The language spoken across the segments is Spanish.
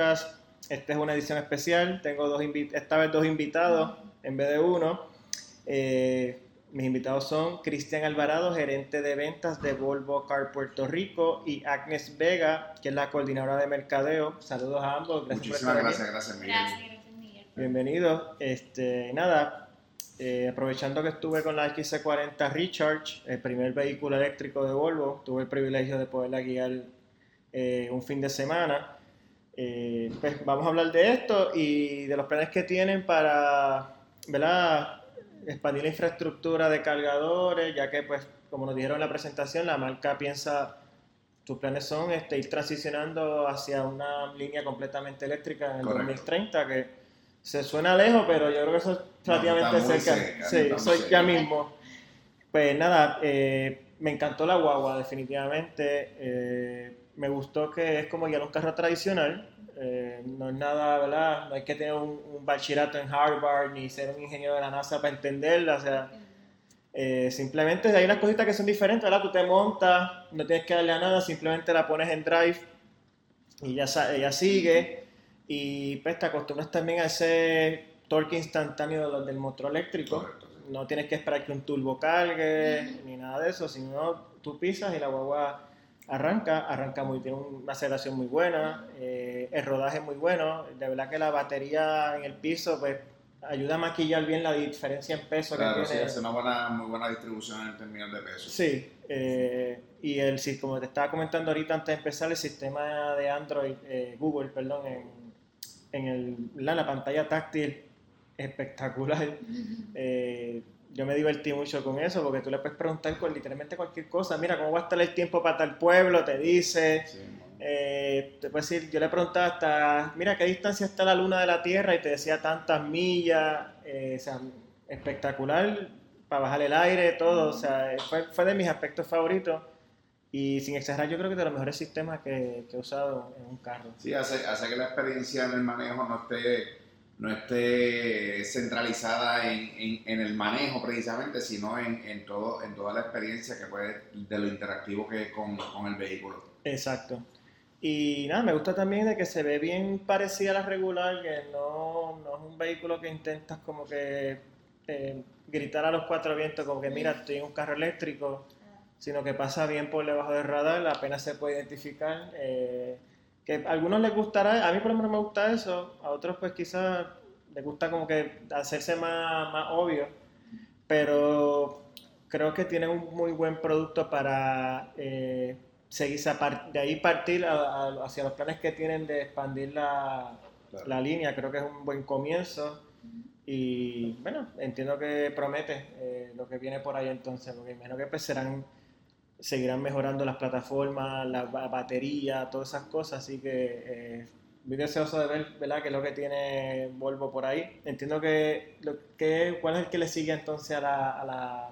podcast. Esta es una edición especial, tengo dos esta vez dos invitados en vez de uno. Eh, mis invitados son Cristian Alvarado, gerente de ventas de Volvo Car Puerto Rico, y Agnes Vega, que es la coordinadora de mercadeo. Saludos a ambos. Gracias Muchísimas gracias, gracias Miguel. Gracias, Miguel. Bienvenidos. Este, nada, eh, aprovechando que estuve con la XC40 Recharge, el primer vehículo eléctrico de Volvo, tuve el privilegio de poderla guiar eh, un fin de semana. Eh, pues vamos a hablar de esto y de los planes que tienen para ¿verdad? expandir la infraestructura de cargadores, ya que pues como nos dijeron en la presentación, la marca piensa, sus planes son este, ir transicionando hacia una línea completamente eléctrica en el 2030, que se suena lejos, pero yo creo que eso es relativamente cerca. Sí, soy ya mismo. Pues nada, eh, me encantó la guagua, definitivamente. Eh, me gustó que es como ya un carro tradicional. Eh, no es nada, ¿verdad? No hay que tener un, bachillerato en Harvard ni ser un ingeniero de la NASA para entenderla. O sea, simplemente hay unas cositas que son diferentes, ¿verdad? Tú te montas, no tienes que darle a nada, simplemente la pones en drive y ya, ya sigue. Y pues te acostumbras también a ese torque instantáneo del motor eléctrico. No tienes que esperar que un turbo cargue ni nada de eso, sino tú pisas y la guagua arranca, arranca muy, tiene una aceleración muy buena, eh, el rodaje muy bueno, de verdad que la batería en el piso pues ayuda a maquillar bien la diferencia en peso que tiene. Sí, hace una buena, muy buena distribución en términos de peso. Sí, eh, y el, como te estaba comentando ahorita antes de empezar, el sistema de Android, eh, Google, perdón, en, en el, la, pantalla táctil espectacular. Eh, yo me divertí mucho con eso porque tú le puedes preguntar con literalmente cualquier cosa. Mira, ¿cómo va a estar el tiempo para tal pueblo? Te dice. Eh, te puedes decir, yo le preguntaba hasta, mira, ¿qué distancia está la luna de la Tierra? Y te decía tantas millas. Eh, o sea, espectacular para bajar el aire, todo. O sea, fue, fue de mis aspectos favoritos. Y sin exagerar, yo creo que es de los mejores sistemas que, he usado en un carro. Sí, hace, hace, que la experiencia en el manejo no esté, no esté centralizada en, en, el manejo precisamente, sino en, en, todo, en toda la experiencia que puede, de lo interactivo que es con, con, el vehículo. Exacto. Y nada, me gusta también de que se ve bien parecida a la regular, que no, no es un vehículo que intentas como que eh, gritar a los cuatro vientos, como que mira, estoy en un carro eléctrico sino que pasa bien por debajo del radar, apenas se puede identificar. Eh, que a algunos les gustará, a mí por lo menos me gusta eso, a otros pues quizás les gusta como que hacerse más, más obvio, pero creo que tienen un muy buen producto para eh, seguir, de ahí partir hacia los planes que tienen de expandir la, la, línea, creo que es un buen comienzo. Y bueno, entiendo que promete eh, lo que viene por ahí entonces, porque imagino que pues serán seguirán mejorando las plataformas, la batería, todas esas cosas, así que eh, muy deseoso de ver ¿verdad? qué es lo que tiene Volvo por ahí. Entiendo que, lo, que ¿cuál es el que le sigue entonces a la, a la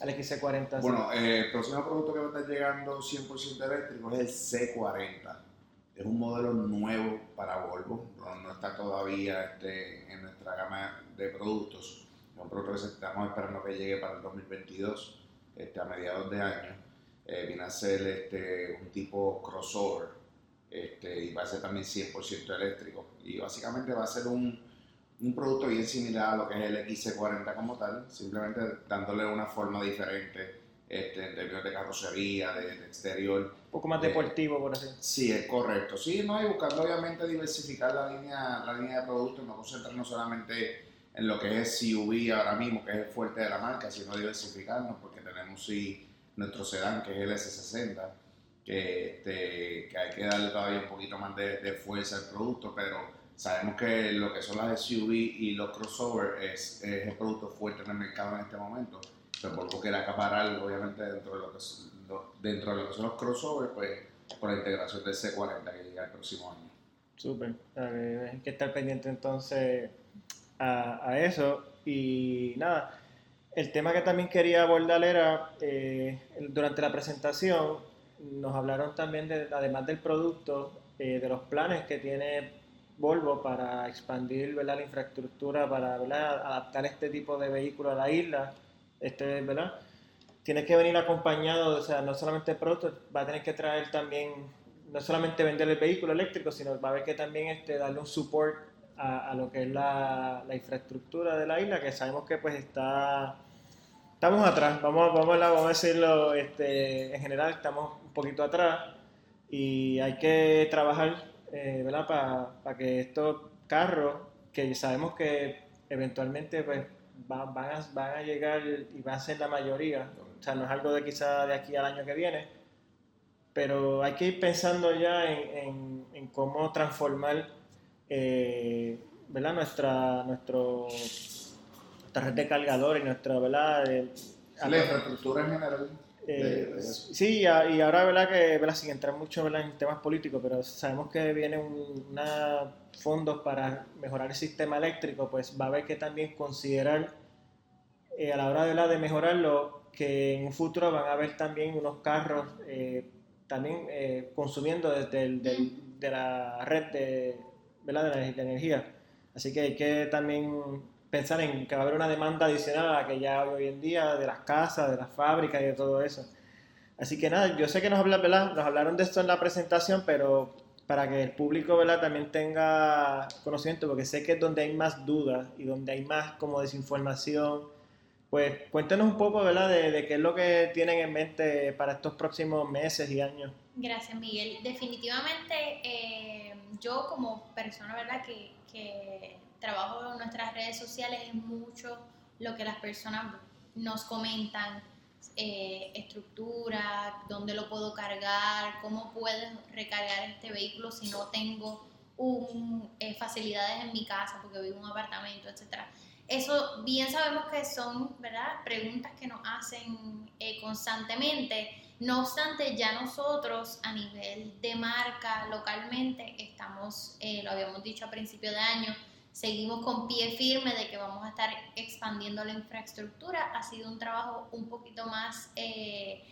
al XC40? Bueno, eh, el próximo producto que va a estar llegando 100% eléctrico es el C40. Es un modelo nuevo para Volvo, no, está todavía este, en nuestra gama de productos. Es un producto que estamos esperando que llegue para el 2022, este, a mediados de año eh, viene a ser este, un tipo crossover este, y va a ser también 100% eléctrico. Y básicamente va a ser un, un, producto bien similar a lo que es el XC40 como tal, simplemente dándole una forma diferente este, en términos de carrocería, de, exterior. Un poco más deportivo, por así Sí, es correcto. Sí, no, y buscando obviamente diversificar la línea, la línea de productos, no concentrarnos solamente en lo que es SUV ahora mismo, que es el fuerte de la marca, sino diversificarnos, porque tenemos sí nuestro sedán, que es el S60, que, este, que hay que darle todavía un poquito más de, fuerza al producto, pero sabemos que lo que son las SUV y los crossover es, el producto fuerte en el mercado en este momento. Pero lo que acaparar, obviamente, dentro de lo que, dentro de lo que son los crossover, pues por la integración del C40 que llega el próximo año. Súper, hay que estar pendiente entonces a, a eso. Y nada, el tema que también quería abordar era, eh, durante la presentación, nos hablaron también, de, además del producto, eh, de los planes que tiene Volvo para expandir la infraestructura, para adaptar este tipo de vehículo a la isla. Este, ¿verdad? Tiene que venir acompañado, o sea, no solamente el producto, va a tener que traer también no solamente vender el vehículo eléctrico, sino va a haber que también este, darle un support a, lo que es la, la, infraestructura de la isla, que sabemos que pues está, estamos atrás, vamos, vamos, vamos a decirlo, este, en general estamos un poquito atrás y hay que trabajar eh, ¿verdad? Para que estos carros, que sabemos que eventualmente pues, van, a, van a llegar y van a ser la mayoría, o sea, no es algo de quizá de aquí al año que viene, pero hay que ir pensando ya en, en, cómo transformar eh, ¿verdad? Nuestra, nuestro, nuestra red de cargadores, nuestra, ¿verdad? la infraestructura en general. Eh, sí, y ahora, ¿verdad? Que, ¿verdad? Sin entrar mucho en temas políticos, pero sabemos que vienen unos fondos para mejorar el sistema eléctrico, pues va a haber que también considerar eh, a la hora de, de mejorarlo que en un futuro van a haber también unos carros eh, también eh, consumiendo desde el, de la red de, ¿verdad? De, energía. Así que hay que también pensar en que va a haber una demanda adicional a la que ya hoy en día de las casas, de las fábricas y de todo eso. Así que nada, yo sé que nos, ¿verdad? nos hablaron de esto en la presentación, pero para que el público ¿verdad? también tenga conocimiento, porque sé que es donde hay más dudas y donde hay más como desinformación pues cuéntenos un poco, ¿verdad?, de, qué es lo que tienen en mente para estos próximos meses y años. Gracias, Miguel. Definitivamente, eh, yo como persona, ¿verdad?, que, que trabajo en nuestras redes sociales es mucho lo que las personas nos comentan, eh, estructura, dónde lo puedo cargar, cómo puedes recargar este vehículo si no tengo un, eh, facilidades en mi casa porque vivo en un apartamento, etcétera. Eso bien sabemos que son, ¿verdad? Preguntas que nos hacen eh, constantemente. No obstante, ya nosotros a nivel de marca localmente estamos, eh, lo habíamos dicho a principio de año, seguimos con pie firme de que vamos a estar expandiendo la infraestructura. Ha sido un trabajo un poquito más, eh,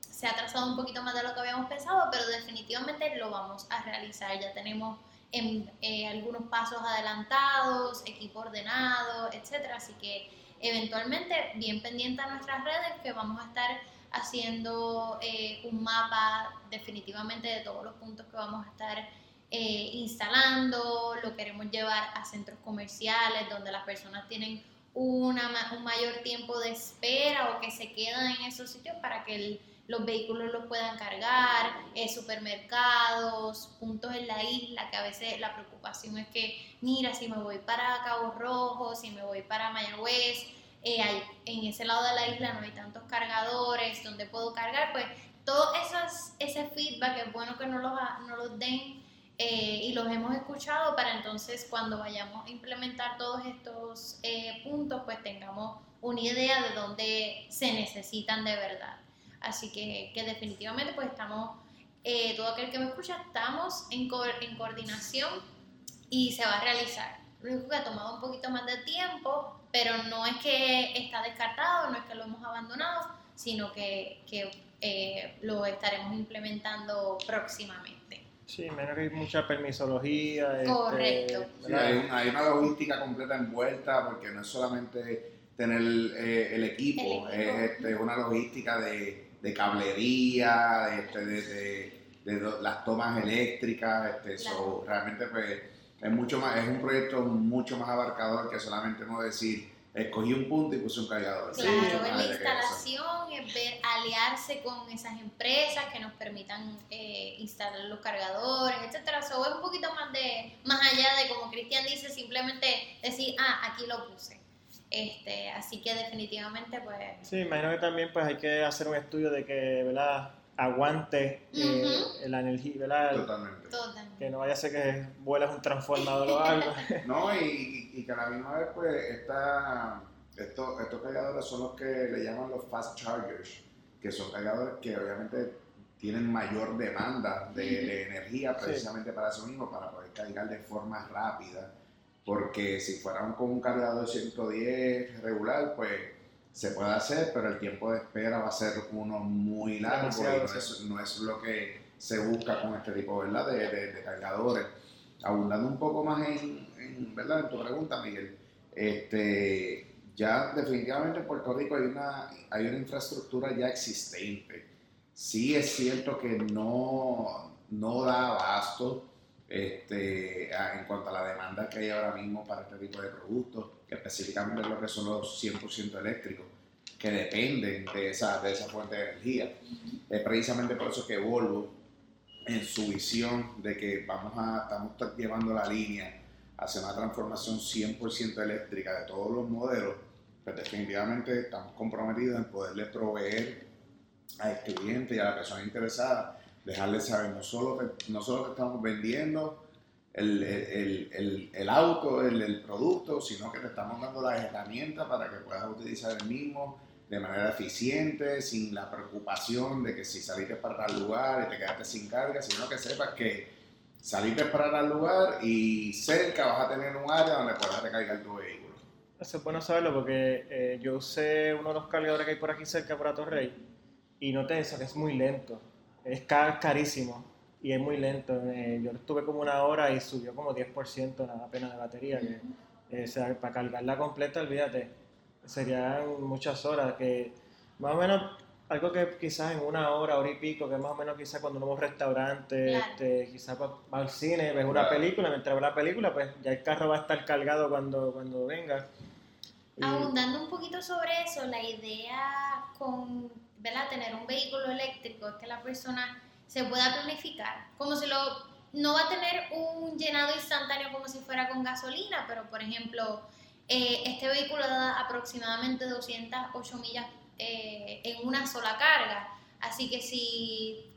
se ha trazado un poquito más de lo que habíamos pensado, pero definitivamente lo vamos a realizar. Ya tenemos en eh, algunos pasos adelantados, equipo ordenado, etcétera. Así que eventualmente, bien pendiente a nuestras redes, que vamos a estar haciendo eh, un mapa definitivamente de todos los puntos que vamos a estar eh, instalando, lo queremos llevar a centros comerciales donde las personas tienen una, un mayor tiempo de espera o que se quedan en esos sitios para que el los vehículos los puedan cargar, eh, supermercados, puntos en la isla, que a veces la preocupación es que, mira, si me voy para Cabo Rojo, si me voy para Mayagüez, eh, hay, en ese lado de la isla no hay tantos cargadores, donde puedo cargar, pues todo esas, ese feedback es bueno que no los, no los den eh, y los hemos escuchado para entonces cuando vayamos a implementar todos estos puntos, pues tengamos una idea de dónde se necesitan de verdad. Así que, que definitivamente pues estamos, eh, todo aquel que me escucha, estamos en, en coordinación y se va a realizar. Lo único que ha tomado un poquito más de tiempo, pero no es que está descartado, no es que lo hemos abandonado, sino que, que eh, lo estaremos implementando próximamente. Sí, menos que hay mucha permisología. Este, Correcto. hay, hay, una logística completa envuelta porque no es solamente tener eh, el equipo, el equipo. es este, una logística de de cablería, este, de, de, las tomas eléctricas, este, realmente pues es mucho más, es un proyecto mucho más abarcador que solamente no decir escogí un punto y puse un cargador. Claro, la instalación, es ver, aliarse con esas empresas que nos permitan eh, instalar los cargadores, etcétera. Eso es un poquito más de, más allá de como Cristian dice, simplemente decir, ah, aquí lo puse. Este, así que definitivamente pues... Sí, imagino que también pues hay que hacer un estudio de que, ¿verdad? Aguante eh, la energía, ¿verdad? Totalmente. Que no vaya a ser que vuelas un transformador o algo. no, y, y, que a la misma vez pues esta, estos, estos cargadores son los que le llaman los fast chargers, que son cargadores que obviamente tienen mayor demanda de, de energía precisamente para eso mismo, para poder cargar de forma rápida porque si fuera con un cargador 110 regular, pues se puede hacer, pero el tiempo de espera va a ser uno muy largo y no es, lo que se busca con este tipo ¿verdad? De, cargadores. Abundando un poco más en, ¿verdad? en tu pregunta, Miguel, este, ya definitivamente en Puerto Rico hay una, hay una infraestructura ya existente. Sí es cierto que no, no da abasto este, en cuanto a la demanda que hay ahora mismo para este tipo de productos, específicamente lo que son los 100% eléctricos, que dependen de esa, de esa fuente de energía. Es precisamente por eso que Volvo, en su visión de que vamos a, estamos llevando la línea hacia una transformación 100% eléctrica de todos los modelos, pues definitivamente estamos comprometidos en poderle proveer al cliente y a la persona interesada, dejarle saber no solo que estamos vendiendo el, el, el, el auto, el, producto, sino que te estamos dando las herramientas para que puedas utilizar el mismo de manera eficiente, sin la preocupación de que si saliste para tal lugar y te quedaste sin carga, sino que sepas que saliste para tal lugar y cerca vas a tener un área donde puedas recargar tu vehículo. Eso es bueno saberlo porque eh, yo usé uno de los cargadores que hay por aquí cerca, por Torrey, y noté eso, que es muy lento. Es carísimo y es muy lento. Eh, yo estuve como una hora y subió como 10% la pena de batería. Que, eh, o sea, para cargarla completa, olvídate, serían muchas horas. que Más o menos algo que quizás en una hora, hora y pico, que más o menos quizás cuando vamos a un restaurante, este, quizás vas al cine, ves una película, mientras ves la película, pues ya el carro va a estar cargado cuando, cuando venga. Abundando un poquito sobre eso, la idea con ¿verdad? tener un vehículo eléctrico es que la persona se pueda planificar, como si lo, no va a tener un llenado instantáneo como si fuera con gasolina, pero por ejemplo, eh, este vehículo da aproximadamente 208 millas eh, en una sola carga. Así que si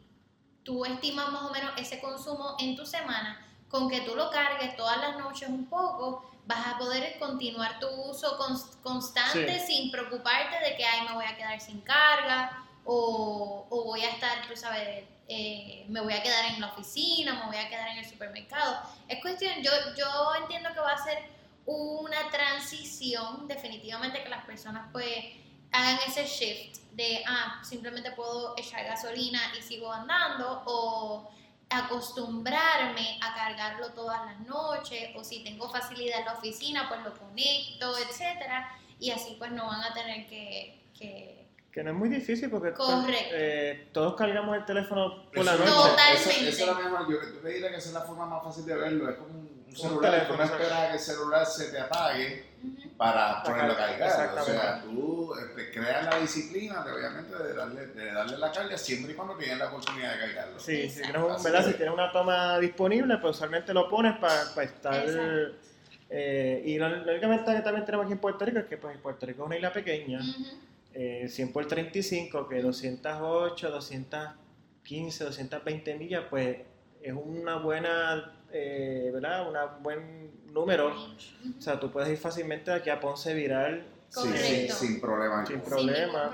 tú estimas más o menos ese consumo en tu semana, con que tú lo cargues todas las noches un poco, vas a poder continuar tu uso constante sin preocuparte de que, ay, me voy a quedar sin carga o, o voy a estar, tú sabes, eh, me voy a quedar en la oficina, me voy a quedar en el supermercado. Es cuestión, yo, yo entiendo que va a ser una transición, definitivamente que las personas pues hagan ese shift de, ah, simplemente puedo echar gasolina y sigo andando, o acostumbrarme a cargarlo todas las noches, o si tengo facilidad en la oficina, pues lo conecto, etcétera, y así pues no van a tener que, que que no es muy difícil porque eh, todos cargamos el teléfono por la noche. Totalmente. Eso, es lo mejor. Yo, te diría que esa es la forma más fácil de verlo. Es como un, celular. Tú no esperas que el celular se te apague para ponerlo a cargar. O sea, tú este, creas la disciplina, de, obviamente, de darle, de darle la carga siempre y cuando tienes la oportunidad de cargarlo. Sí, si tienes, un, ¿verdad? si tienes una toma disponible, pues usualmente lo pones para, para estar... Eh, y la, única ventaja que también tenemos aquí en Puerto Rico es que pues, Puerto Rico es una isla pequeña. 100 por 35, que 208, 215, 220 millas, pues es una buena, eh, ¿verdad? Un buen número. O sea, tú puedes ir fácilmente aquí a Ponce Viral sí, sin problema. Sin problema.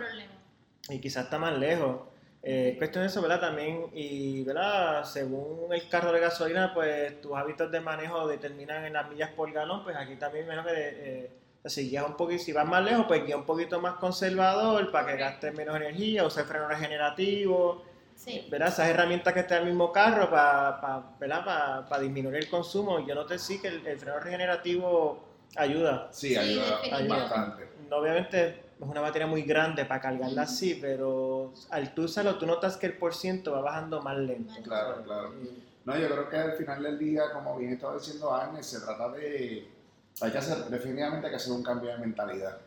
Y quizás está más lejos. Eh, cuestión de eso, ¿verdad? También, y, ¿verdad? Según el carro de gasolina, pues tus hábitos de manejo determinan en las millas por galón, pues aquí también menos que... Eh, si un poquito, si vas más lejos, pues guía un poquito más conservador para que gastes menos energía, use freno regenerativo. Sí. ¿verdad? Esas herramientas que está en el mismo carro para, para, para, disminuir el consumo. Yo no te sí que el, freno regenerativo ayuda. Sí, ayuda, bastante. Obviamente es una batería muy grande para cargarla así, pero al tú usarlo, tú notas que el porciento va bajando más lento. Claro, claro. No, yo creo que al final del día, como bien estaba diciendo Agnes, se trata de hay que hacer, definitivamente hay que hacer un cambio de mentalidad.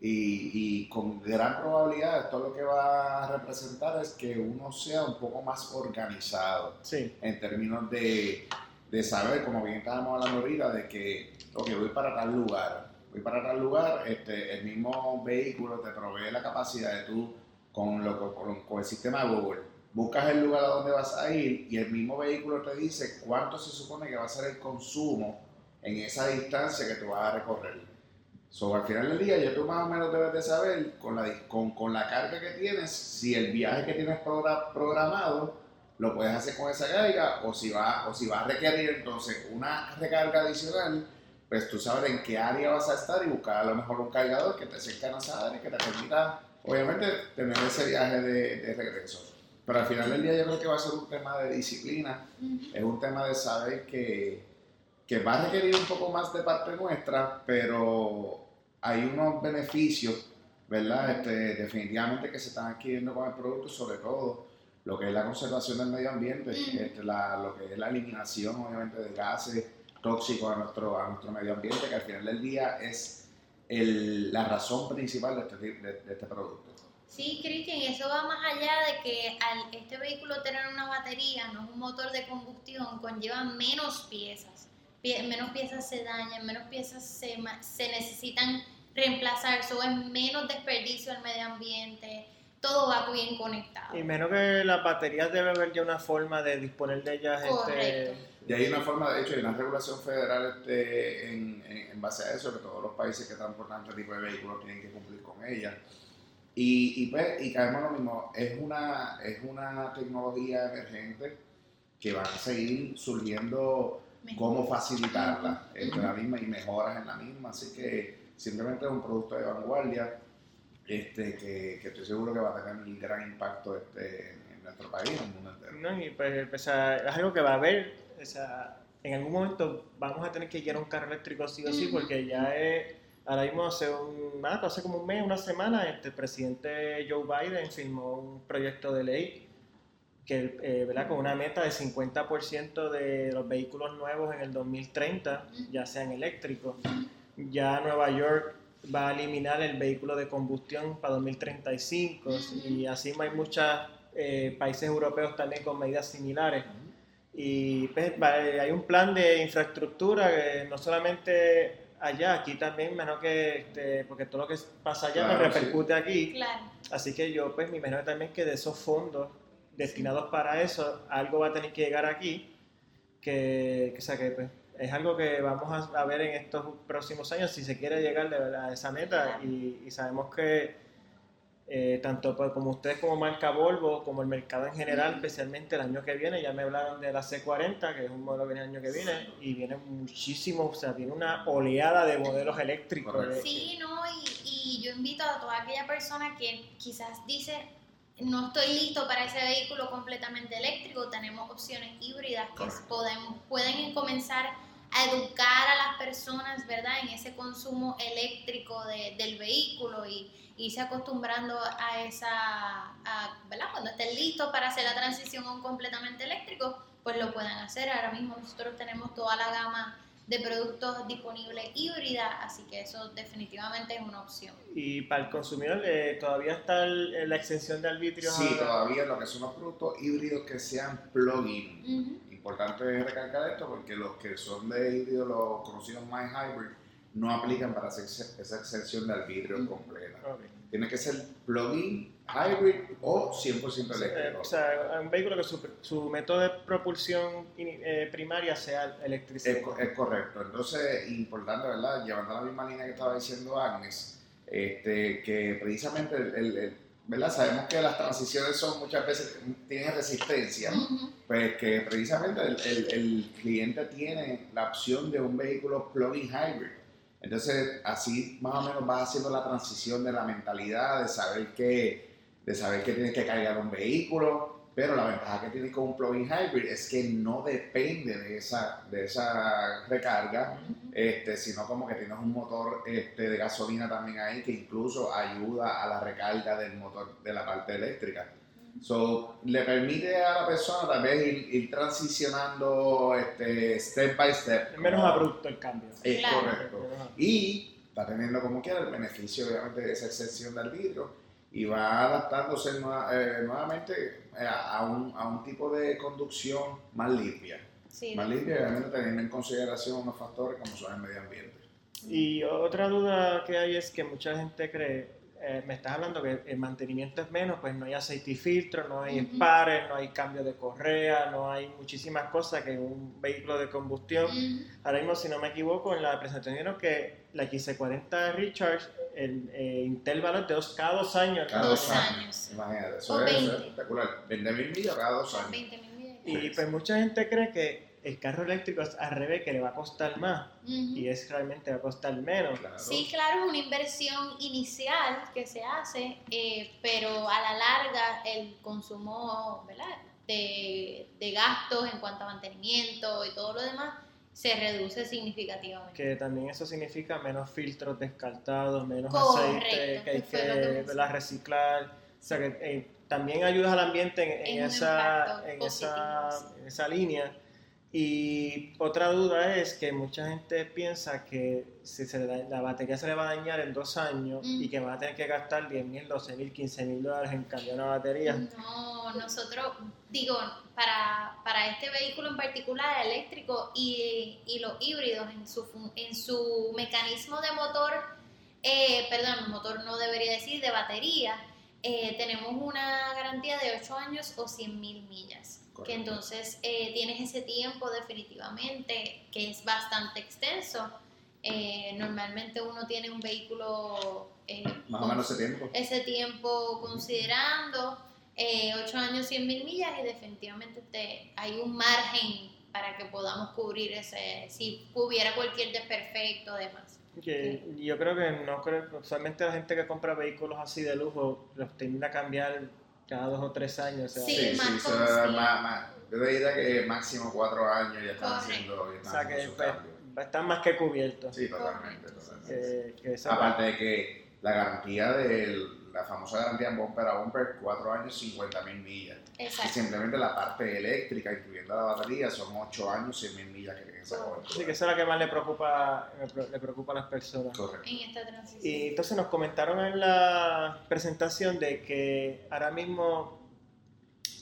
Y, y, con gran probabilidad esto lo que va a representar es que uno sea un poco más organizado sí. en términos de, de, saber, como bien estábamos hablando ahorita, de que, ok, voy para tal lugar, voy para tal lugar, este, el mismo vehículo te provee la capacidad de tú, con, lo, con, con el sistema Google, buscas el lugar a donde vas a ir y el mismo vehículo te dice cuánto se supone que va a ser el consumo en esa distancia que tú vas a recorrer. So, al final del día, ya tú más o menos debes de saber con la, con, con la carga que tienes, si el viaje que tienes programado lo puedes hacer con esa carga o si va, o si va a requerir entonces una recarga adicional, pues tú sabes en qué área vas a estar y buscar a lo mejor un cargador que te cerca a esa área que te permita, obviamente, tener ese viaje de, de regreso. Pero al final del día yo creo que va a ser un tema de disciplina, es un tema de saber que que va a requerir un poco más de parte nuestra, pero hay unos beneficios, ¿verdad? Este, definitivamente que se están adquiriendo con el producto, sobre todo lo que es la conservación del medio ambiente, Ujú. este, la- lo que es la eliminación obviamente de gases tóxicos a nuestro, a nuestro medio ambiente, que al final del día es el- la razón principal de este, de- de este producto. Sí, Cristian, y eso va más allá de que al este vehículo tener una batería, no es un motor de combustión, conlleva menos piezas. Pie- menos piezas se dañan, menos piezas se, se necesitan reemplazar, eso es menos desperdicio al medio ambiente, todo va bien conectado. Y menos que las baterías debe haber ya una forma de disponer de ellas. Este, Correcto. Y hay una forma, de hecho, hay una regulación federal este, en, en- en base a eso, que todos los países que transportan este tipo de vehículos tienen que cumplir con ella. Y, y, pues, y caemos lo mismo, es una, es una tecnología emergente que van a seguir surgiendo cómo facilitarla entre la misma y mejoras en la misma. Así que simplemente es un producto de vanguardia este, que, que estoy seguro que va a tener un gran impacto este, en, en nuestro país, en el mundo entero. ¿no? Y pues, sea, es algo que va a haber, o sea, en algún momento vamos a tener que guiar un carro eléctrico sí o sí, porque ya es, ahora mismo hace, un, ah, hace como un mes, una semana, este, el presidente Joe Biden firmó un proyecto de ley que, eh, ¿verdad? con una meta de 50% de los vehículos nuevos en el 2030 ya sean eléctricos. Ya Nueva York va a eliminar el vehículo de combustión para 2035 y así hay muchos países europeos también con medidas similares. Y pues, va- hay un plan de infraestructura que no solamente allá, aquí también, menos que, este, porque todo lo que pasa allá Claro, me repercute aquí. Claro. Así que yo pues me imagino también que de esos fondos destinados para eso, algo va a tener que llegar aquí, que, que, o sea, que, pues, es algo que vamos a, ver en estos próximos años si se quiere llegar de verdad a esa meta y, y sabemos que eh, tanto pues, como ustedes como marca Volvo, como el mercado en general, Ujú. especialmente el año que viene, ya me hablaron de la C40, que es un modelo que viene el año que viene, y viene muchísimo, o sea, viene una oleada de modelos eléctricos. Sí, no, y, y yo invito a toda aquella persona que quizás dice, no estoy listo para ese vehículo completamente eléctrico, tenemos opciones híbridas que pueden, pueden comenzar a educar a las personas, ¿verdad?, en ese consumo eléctrico de- del vehículo y irse acostumbrando a esa, a, ¿verdad?, cuando estén listos para hacer la transición a un completamente eléctrico, pues lo puedan hacer. Ahora mismo nosotros tenemos toda la gama de productos disponibles híbrida, así que eso definitivamente es una opción. Y para el consumidor eh, todavía está el- la exención de arbitrios. Sí, ahora? todavía lo que son los productos híbridos que sean plug-in. Importante recalcar esto porque los que son de híbrido, los conocidos más hybrid, no aplican para esa ex- esa exención de arbitrio Mm. completa. Tiene que ser plug-in, hybrid o 100% Eh, eléctrico. o sea, un vehículo que su, su método de propulsión eh, primaria sea electricidad. Es, co- es correcto. Entonces, importante, ¿verdad? Llevando la misma línea que estaba diciendo Agnes, este, que precisamente, el, el- el- ¿verdad? Sabemos que las transiciones son muchas veces, tienen resistencia, pues que precisamente el, el- el cliente tiene la opción de un vehículo plug-in hybrid. Entonces, así más o menos vas haciendo la transición de la mentalidad, de saber que, de saber que tienes que cargar un vehículo, pero la ventaja que tienes con un plug-in hybrid es que no depende de esa, de esa recarga, este, sino como que tienes un motor este, de gasolina también ahí que incluso ayuda a la recarga del motor de la parte eléctrica. So, le permite a la persona tal vez ir, ir transicionando este, step by step. Es menos como- abrupto el cambio. Es Claro. correcto. Y está teniendo como quiera el beneficio obviamente de esa excepción del vidrio y va adaptándose nueva- eh, nuevamente eh, a, un, a un tipo de conducción más limpia. Sí, Más limpia obviamente teniendo en consideración unos factores como son el medio ambiente. Y otra duda que hay es que mucha gente cree, eh, me estás hablando que el mantenimiento es menos, pues no hay aceite y filtro, no hay Ujú. espares, no hay cambio de correa, no hay muchísimas cosas que un vehículo de combustión. Ujú. Ahora mismo, si no me equivoco, en la presentación dijeron que la XC40 Recharge, el eh, intervalo de dos, cada dos años. Cada Dos años. años. Imagínate, eso O es, eso es 20. espectacular. 20 mil millas cada dos años. 20 mil millas. Y pues mucha gente cree que el carro eléctrico es al revés, que le va a costar más. Y es realmente va a costar menos. Claro. Sí, claro, es una inversión inicial que se hace, eh, pero a la larga el consumo ¿verdad? De, de gastos en cuanto a mantenimiento y todo lo demás se reduce significativamente. Que también eso significa menos filtros descartados, menos Correcto, aceite que hay que que reciclar. sea que eh, también ayudas al ambiente en, en Es un esa, en, positivo, esa, sí. en esa línea. Y otra duda es que mucha gente piensa que si se le da- la batería se le va a dañar en dos años Mm. y que van a tener que gastar 10 mil, 12 mil, 15 mil dólares en cambiar una batería. No, nosotros, digo, para, para este vehículo en particular, eléctrico y, y los híbridos en su, en su mecanismo de motor, eh, perdón, motor no debería decir, de batería, eh, tenemos una garantía de 8 años o 100 mil millas. Que Correcto. entonces eh, tienes ese tiempo definitivamente, que es bastante extenso. Eh, normalmente uno tiene un vehículo eh, Más o menos ese tiempo. ese tiempo considerando eh, 8 años 100 mil millas y definitivamente te, hay un margen para que podamos cubrir ese, si hubiera cualquier desperfecto demás. Que yo creo que no creo, usualmente la gente que compra vehículos así de lujo los tiende a cambiar cada dos o tres años. o sea, Sí, Sí, más sí, más, más. Yo diría que máximo cuatro años ya están Correcto. haciendo, ya o están sea que pues, están más que cubiertos. Sí, totalmente, totalmente. Que, que esa Aparte de que la garantía de la famosa garantía en bumper a bumper, 4 años, 50 mil millas. Y Exacto. simplemente la parte eléctrica, incluyendo la batería, son 8 años, 100 mil millas que tienen esa cobertura. Sí, que eso es lo que más le preocupa, le preocupa a las personas. Correcto. En esta transición. Y entonces nos comentaron en la presentación de que ahora mismo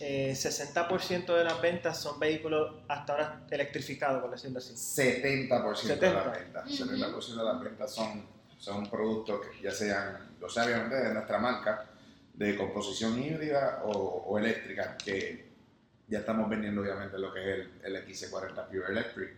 eh, 60% de las ventas son vehículos hasta ahora electrificados, por decirlo así. 70% de 70. las ventas. Ujú. 70% de las ventas son, son productos que ya sean, o sea, obviamente de nuestra marca, de composición híbrida o, o eléctrica, que ya estamos vendiendo obviamente lo que es el, el XC40 Pure Electric.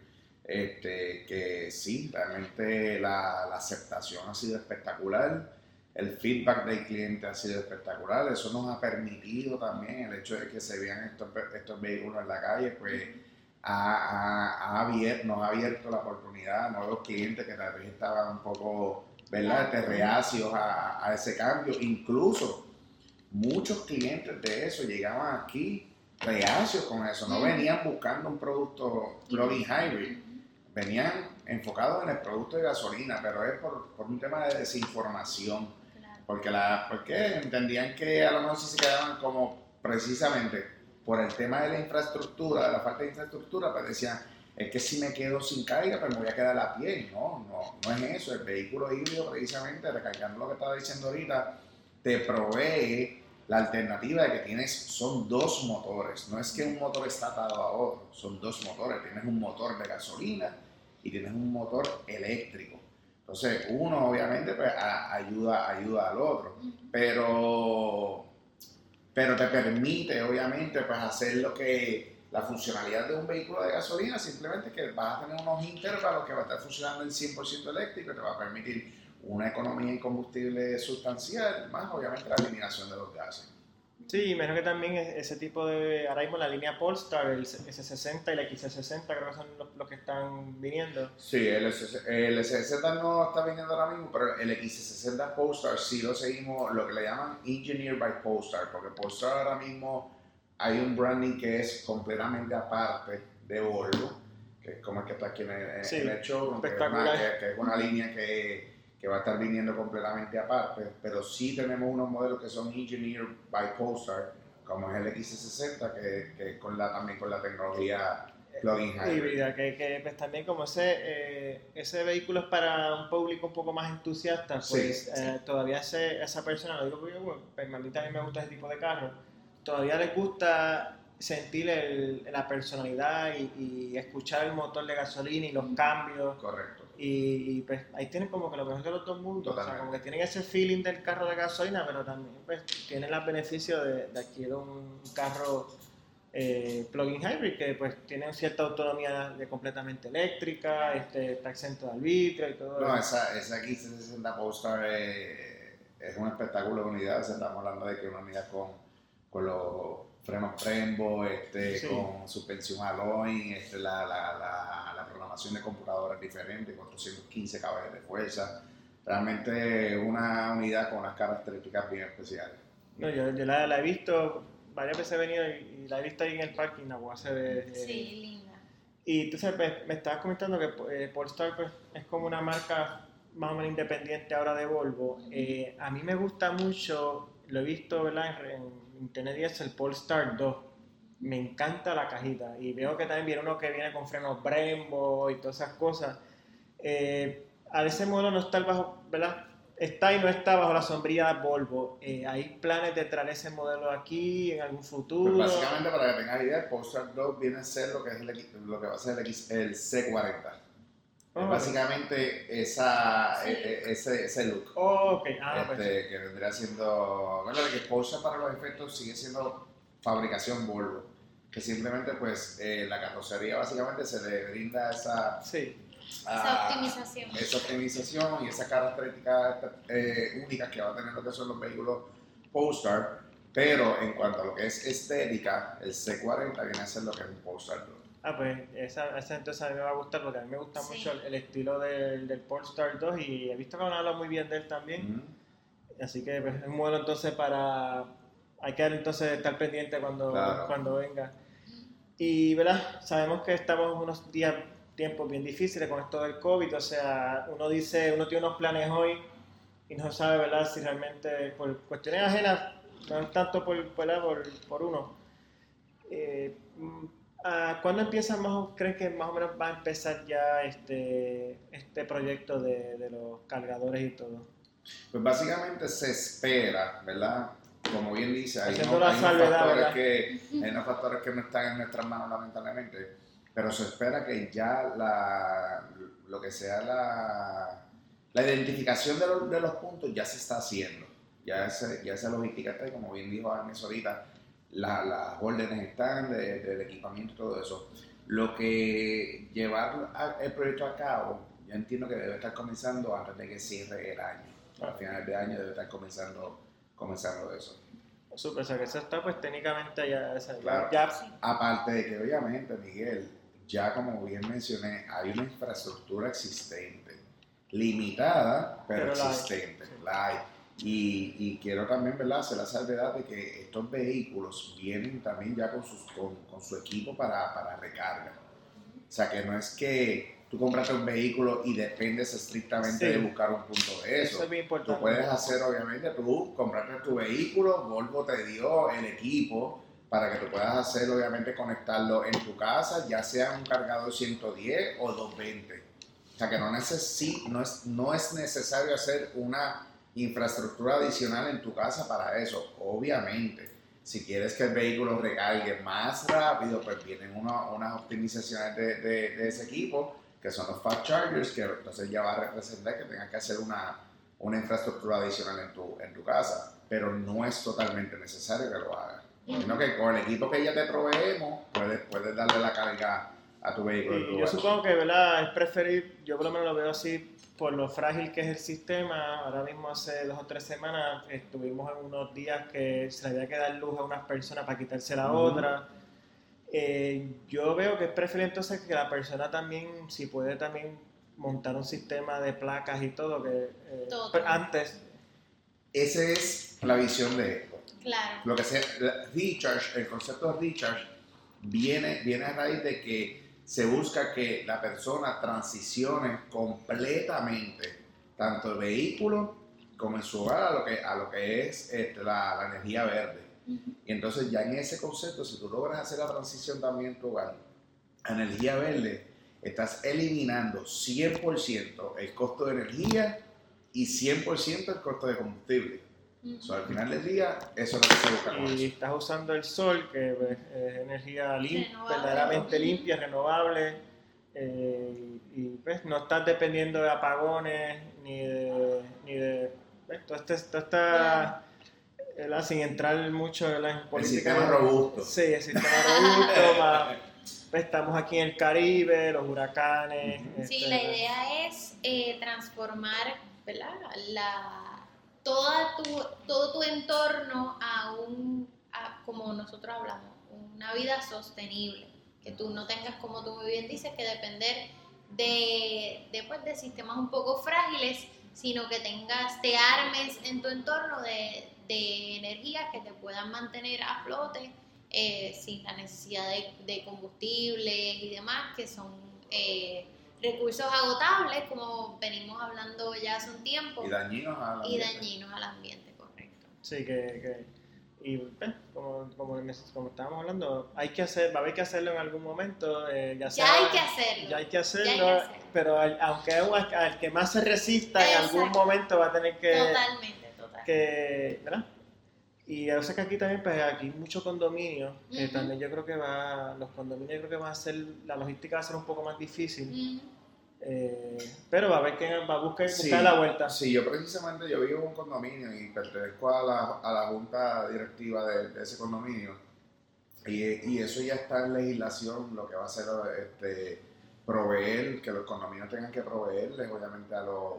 Este, que sí, realmente la, la aceptación ha sido espectacular, el feedback del cliente ha sido espectacular, eso nos ha permitido también el hecho de que se vean estos, estos vehículos en la calle, pues ha, ha- ha abier- nos ha abierto la oportunidad a nuevos clientes que tal vez estaban un poco, ¿verdad?, este, reacios a, a ese cambio. Incluso muchos clientes de eso llegaban aquí reacios con eso, no venían buscando un producto plug-in hybrid, venían enfocados en el producto de gasolina, pero es por, por un tema de desinformación. Claro. Porque, la, porque entendían que a lo mejor se quedaban como precisamente por el tema de la infraestructura, de la falta de infraestructura, pues decían, es que si me quedo sin carga, pues me voy a quedar a pie. No, no, no es eso. El vehículo híbrido, precisamente, recalcando lo que estaba diciendo ahorita, te provee la alternativa de que tienes, son dos motores. No es que un motor está atado a otro, son dos motores. Tienes un motor de gasolina y tienes un motor eléctrico. Entonces, uno obviamente pues, a- ayuda, ayuda al otro, pero, pero te permite obviamente pues, hacer lo que la funcionalidad de un vehículo de gasolina, simplemente que vas a tener unos intervalos que va a estar funcionando en 100% eléctrico y te va a permitir una economía en combustible sustancial, más obviamente la eliminación de los gases. Sí, menos que también es- ese tipo de, ahora mismo la línea Polestar, el S60 y la XC60 creo que son los, los que están viniendo. Sí, el, SS el SS60 no está viniendo ahora mismo, pero el X60 Polestar sí lo seguimos, lo que le llaman Engineer by Polestar, porque Polestar ahora mismo hay un branding que es completamente aparte de Volvo, que es como el que está aquí en el, Sí, en el showroom, que es, espectacular. una, que- es una línea que, que va a estar viniendo completamente aparte, pero sí tenemos unos modelos que son Engineer by Polestar, como es el X60, que, que con la, también con la tecnología plug-in híbrida, que, que pues, también como ese, eh, ese vehículo es para un público un poco más entusiasta, pues Sí, eh, todavía ese, esa persona, lo digo porque bueno, pues, a mí también me gusta ese tipo de carro, todavía les gusta sentir el- la personalidad y, y escuchar el motor de gasolina y los cambios. Correcto. Y, y, pues ahí tienen como que lo mejor de los dos mundos. O sea, como que tienen ese feeling del carro de gasolina, pero también pues tienen los beneficios de, de adquirir un carro eh, plug-in hybrid que pues tiene cierta autonomía de completamente eléctrica, este, está exento de arbitrio y todo No, eso. esa, esa X60 Polestar eh, es un espectáculo de unidad. O sea, estamos hablando de que una unidad con, con los frenos Brembo, este, Sí. con suspensión Alloy, este, la, la, la, la programación de computadoras diferente, 415 caballos de fuerza. Realmente una unidad con unas características bien especiales. No, yo, yo la, la he visto, varias veces he venido y, y la he visto ahí en el parking, la voy se ve... eh, Sí, linda. Y tú sabes, me, me estabas comentando que eh, Polestar pues, es como una marca más o menos independiente ahora de Volvo. Eh, a mí me gusta mucho lo he visto ¿verdad? en, internet y es el Polestar 2. Me encanta la cajita y veo que también viene uno que viene con frenos Brembo y todas esas cosas. Eh, a ese modelo no está bajo, ¿verdad? Está y no está bajo la sombrilla de Volvo. Eh, ¿Hay planes de traer ese modelo aquí en algún futuro? Pues básicamente, para que tengas idea, el Polestar 2 viene a ser lo que, es el, lo que va a ser el, el C40. Oh, Es básicamente esa, Sí. e- e- ese, ese look. oh, ok, ah, pues este, que vendría siendo. Bueno, que Porsche para los efectos sigue siendo fabricación Volvo. Que simplemente, pues, eh, la carrocería básicamente se le brinda esa, sí. Esa optimización. esa optimización y esas características eh, únicas que va a tener lo que son los vehículos Polestar. Pero en cuanto a lo que es estética, el C40 viene a ser lo que es un Polestar 2. Ah, pues esa, esa entonces a mí me va a gustar porque a mí me gusta Sí. mucho el, el estilo del, del Polestar 2 y he visto que han hablado muy bien de él también. Ujú. Así que pues, es un modelo entonces para... Hay que entonces estar pendiente cuando, Claro. cuando venga. Y, ¿verdad? Sabemos que estamos en unos días, tiempos bien difíciles con esto del COVID. O sea, uno dice, uno tiene unos planes hoy y no sabe, ¿verdad? Si realmente por cuestiones ajenas, no es tanto por, por, por uno. Eh, ¿a ¿Cuándo empieza más, o- crees que más o menos va a empezar ya este, este proyecto de, de los cargadores y todo? Pues básicamente se espera, ¿verdad? Como bien dice, hay, hay unos factores que, hay unos factores que no están en nuestras manos lamentablemente, pero se espera que ya la, lo que sea la, la identificación de los, de los puntos ya se está haciendo. Ya, ese, ya esa logística está, como bien dijo Agnes ahorita, la- las órdenes están de- del equipamiento y todo eso. Lo que llevar a- el proyecto a cabo, yo entiendo que debe estar comenzando antes de que cierre el año. A finales de año debe estar comenzando, comenzando eso. Súper, o sea que eso está pues técnicamente ya, o sea, Claro. ya Sí. Aparte de que obviamente, Miguel, ya como bien mencioné, hay una infraestructura existente, limitada, pero, Pero la hay. existente, la hay. Y, y quiero también ¿verdad? hacer la salvedad de que estos vehículos vienen también ya con, sus, con, con su equipo para, para recarga. O sea que no es que tú compraste un vehículo y dependes estrictamente Sí. de buscar un punto de eso eso. es Tú importante. puedes hacer, obviamente, tú compraste tu vehículo, Volvo te dio el equipo para que tú puedas hacer, obviamente, conectarlo en tu casa, ya sea un cargador 110 o 220. O sea que no, necesi- no, es, no es necesario hacer una infraestructura adicional en tu casa para eso. Obviamente, si quieres que el vehículo recargue más rápido, pues vienen uno- unas optimizaciones de, de- de ese equipo, que son los fast chargers, que entonces ya va a representar que tengas que hacer una, una infraestructura adicional en tu, en tu casa, pero no es totalmente necesario que lo hagas. Sino que con el equipo que ya te proveemos, puedes, puedes darle la carga a tu vehículo. tu Y yo supongo que ¿verdad? es preferir, yo por lo menos lo veo así, por lo frágil que es el sistema. Ahora mismo hace dos o tres semanas estuvimos en unos días que se le había que dar luz a unas personas para quitarse la otra. Eh, yo veo que es preferible entonces que la persona también, si puede también montar un sistema de placas y todo, que eh, Todo. pero antes, Esa es la visión de esto. Claro. Lo que sea, la- recharge, el concepto de recharge viene, viene a raíz de que se busca que la persona transicione completamente tanto el vehículo como en su hogar a lo que, a lo que es este, la, la energía verde. Y entonces ya en ese concepto, si tú logras hacer la transición también en tu hogar a energía verde, estás eliminando 100% el costo de energía y 100% el costo de combustible. So, al final del día, eso es lo que se busca con y eso. estás usando el sol, que es energía limpia, Renovable. verdaderamente limpia, renovable, eh, y pues, no estás dependiendo de apagones ni de... Ni de pues, todo este, toda esta ¿verdad? sin entrar mucho en la El política. sistema robusto. Sí, el sistema robusto, más, pues, estamos aquí en el Caribe, los huracanes. Ujú. Sí, este, la idea es eh, transformar ¿verdad? La, toda tu, todo tu entorno a un, como nosotros hablamos, una vida sostenible. Que tú no tengas, como tú muy bien dices, que depender de, de, pues, de sistemas un poco frágiles, sino que tengas, te armes en tu entorno de, de energías que te puedan mantener a flote eh, sin la necesidad de, de combustible y demás, que son eh, recursos agotables, como venimos hablando ya hace un tiempo, Y dañinos a la y dañinos al ambiente, correcto. Sí, que, que y pues, como, como, como, estábamos hablando, hay que hacer, va a haber que hacerlo en algún momento. Eh, ya, ya, hay que hacerlo. Ya hay que hacerlo. Pero aunque al, que más se resista, en algún momento va a tener que. Totalmente, totalmente. Que, ¿verdad? Y a veces que aquí también, pues aquí hay mucho condominio, que también yo creo que va, los condominios yo creo que va a ser, la logística va a ser un poco más difícil. Eh, pero va a ver que va a buscar, la vuelta. Sí, yo precisamente yo vivo en un condominio y pertenezco a la, a la junta directiva de, ese condominio. Y, y, eso ya está en legislación, lo que va a hacer este, proveer, que los condominios tengan que proveerles, obviamente, a los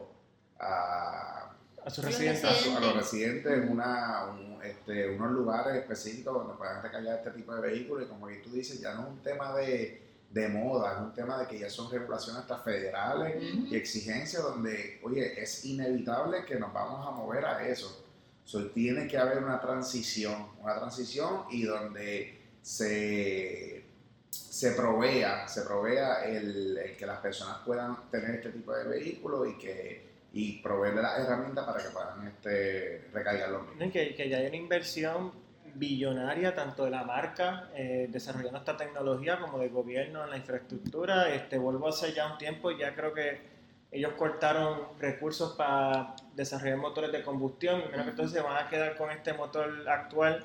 a, a sus residentes. A, los residentes una, este, unos lugares específicos donde puedan recallar este tipo de vehículos. Y como tú dices, ya no es un tema de, de moda, es un tema de que ya son regulaciones hasta federales y exigencias donde, oye, es inevitable que nos vamos a mover a eso. So, tiene que haber una transición, una transición y donde se, se provea, se provea el, el que las personas puedan tener este tipo de vehículos y que y proveerle las herramientas para que puedan este, recargar los mismos. Que, que ya hay una inversión billonaria tanto de la marca eh, desarrollando esta tecnología como del gobierno en la infraestructura. Este, vuelvo hace ya un tiempo ya creo que ellos cortaron recursos para desarrollar motores de combustión, menos que entonces se van a quedar con este motor actual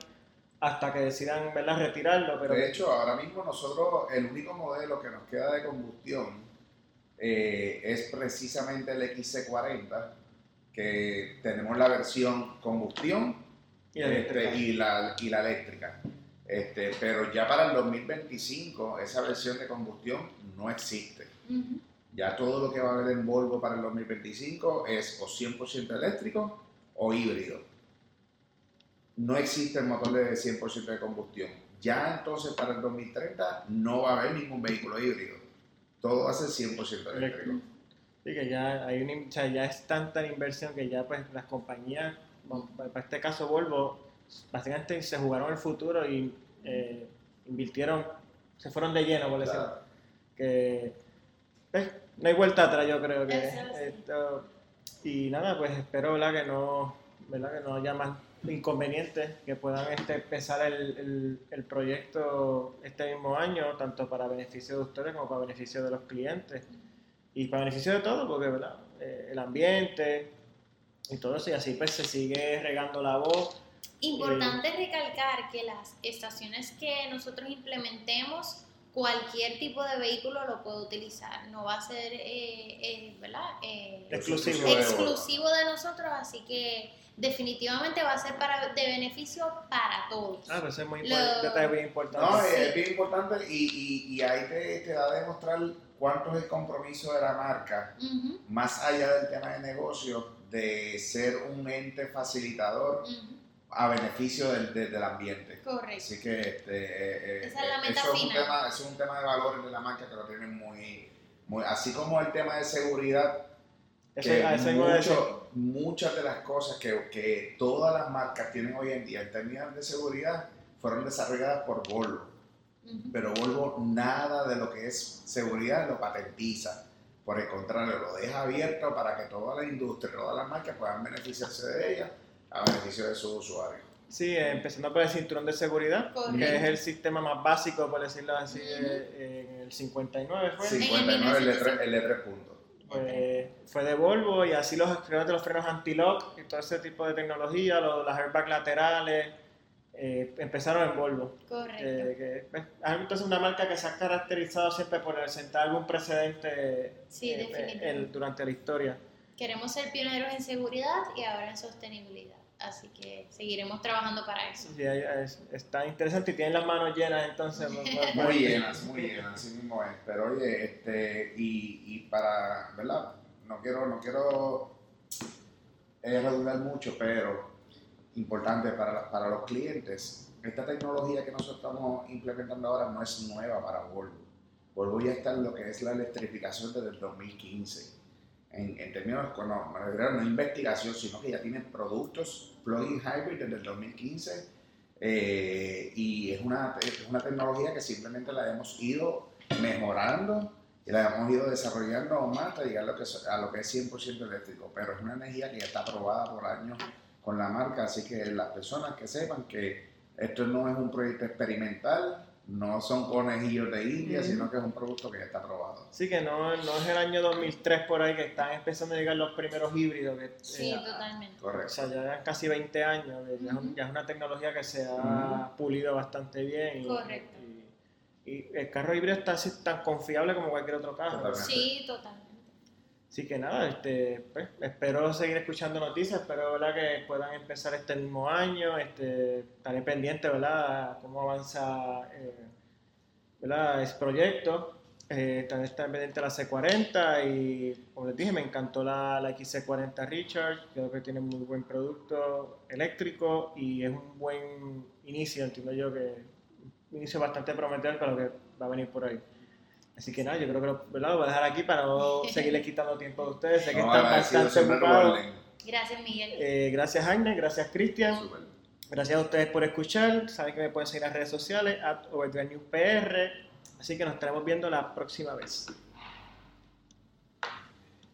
hasta que decidan ¿verdad? retirarlo. Pero... De hecho, ahora mismo nosotros el único modelo que nos queda de combustión eh, es precisamente el XC40, que tenemos la versión combustión y la, este, y la, y la eléctrica. Este, pero ya para el 2025 esa versión de combustión no existe. Ya todo lo que va a haber en Volvo para el 2025 es o 100% eléctrico o híbrido. No existe el motor de 100% de combustión. Ya entonces para el 2030 no va a haber ningún vehículo híbrido todo va a ser 100% eléctrico. Sí, que ya, hay una, o sea, ya es tanta la inversión que ya pues las compañías, para este caso Volvo, básicamente se jugaron el futuro y eh, invirtieron, se fueron de lleno, por decirlo. Que pues, no hay vuelta atrás, yo creo que. Esto, y nada, pues espero ¿verdad? que no, ¿verdad? que no haya más inconvenientes que puedan este, empezar el, el, proyecto este mismo año, tanto para beneficio de ustedes como para beneficio de los clientes y para beneficio de todos, porque ¿verdad? Eh, el ambiente y todo eso, y así pues se sigue regando la voz. Importante eh, recalcar que las estaciones que nosotros implementemos, cualquier tipo de vehículo lo puede utilizar, no va a ser eh, ¿verdad? exclusivo, exclusivo de nosotros, así que definitivamente va a ser para, de beneficio para todos. Ah, pues es muy importante. No, es bien importante y, y, y ahí te, te, da a demostrar cuánto es el compromiso de la marca, más allá del tema de negocio, de ser un ente facilitador. a beneficio del, del, ambiente. Correcto. Así que este, eh, eh, es la meta eso, es un tema, es un tema de valores de la marca que lo tienen muy, muy, así como el tema de seguridad, que mucho, muchas de las cosas que, que, todas las marcas tienen hoy en día en términos de seguridad fueron desarrolladas por Volvo. Pero Volvo nada de lo que es seguridad lo patentiza. Por el contrario, lo deja abierto para que toda la industria, todas las marcas puedan beneficiarse de ella a beneficio de sus usuarios. Sí, empezando por el cinturón de seguridad, que es el sistema más básico, por decirlo así, en el 59 fue. 59, el el E3 punto. Pues, fue de Volvo y así los, los frenos anti-lock y todo ese tipo de tecnología, los, las airbags laterales, eh, empezaron en Volvo. Correcto. Eh, pues, entonces una marca que se ha caracterizado siempre por sentar algún precedente eh, durante la historia. Queremos ser pioneros en seguridad y ahora en sostenibilidad. Así que seguiremos trabajando para eso. Sí, está interesante y tienen las manos llenas entonces. muy llenas, muy llenas, así mismo es. Pero oye, este, y, y para, ¿verdad? No quiero, no quiero eh, redundar mucho, pero importante para, para los clientes, esta tecnología que nosotros estamos implementando ahora no es nueva para Volvo. Volvo ya está en lo que es la electrificación desde el 2015 en, en términos, no, me refiero no investigación, sino que ya tienen productos plug-in hybrid desde el 2015 eh, y es una, es una tecnología que simplemente la hemos ido mejorando y la hemos ido desarrollando más hasta llegar a lo que a lo que es 100% eléctrico, pero es una energía que ya está aprobada por años con la marca, así que las personas que sepan que esto no es un proyecto experimental, no son conejillos de India, sino que es un producto que ya está probado. Así que no, no es el año 2003 por ahí que están empezando a llegar los primeros híbridos. Que, Sí, eh, totalmente. o Correcto. sea, ya casi 20 años, ya, es ya una tecnología que se ha pulido bastante bien. Y, Correcto. Y, y el carro híbrido está así tan confiable como cualquier otro carro. Totalmente. Sí, totalmente. Así que nada, este, pues, espero seguir escuchando noticias, espero ¿verdad? que puedan empezar este mismo año, este, estaré pendiente ¿verdad? a cómo avanza eh, ¿verdad? ese proyecto, eh, también estaré pendiente de la C40 y como les dije me encantó la, la XC40 Recharge, creo que tiene muy buen producto eléctrico y es un buen inicio, entiendo yo que un inicio bastante prometedor para lo que va a venir por ahí. Así que nada, yo creo que lo, ¿verdad? lo voy a dejar aquí para no seguirle quitando tiempo a ustedes. Sé que No, están bastante ocupados. Gracias, Miguel. Eh, gracias, Jaime. Gracias, Cristian. Gracias a ustedes por escuchar. Saben que me pueden seguir en las redes sociales, at. Así que nos estaremos viendo la próxima vez.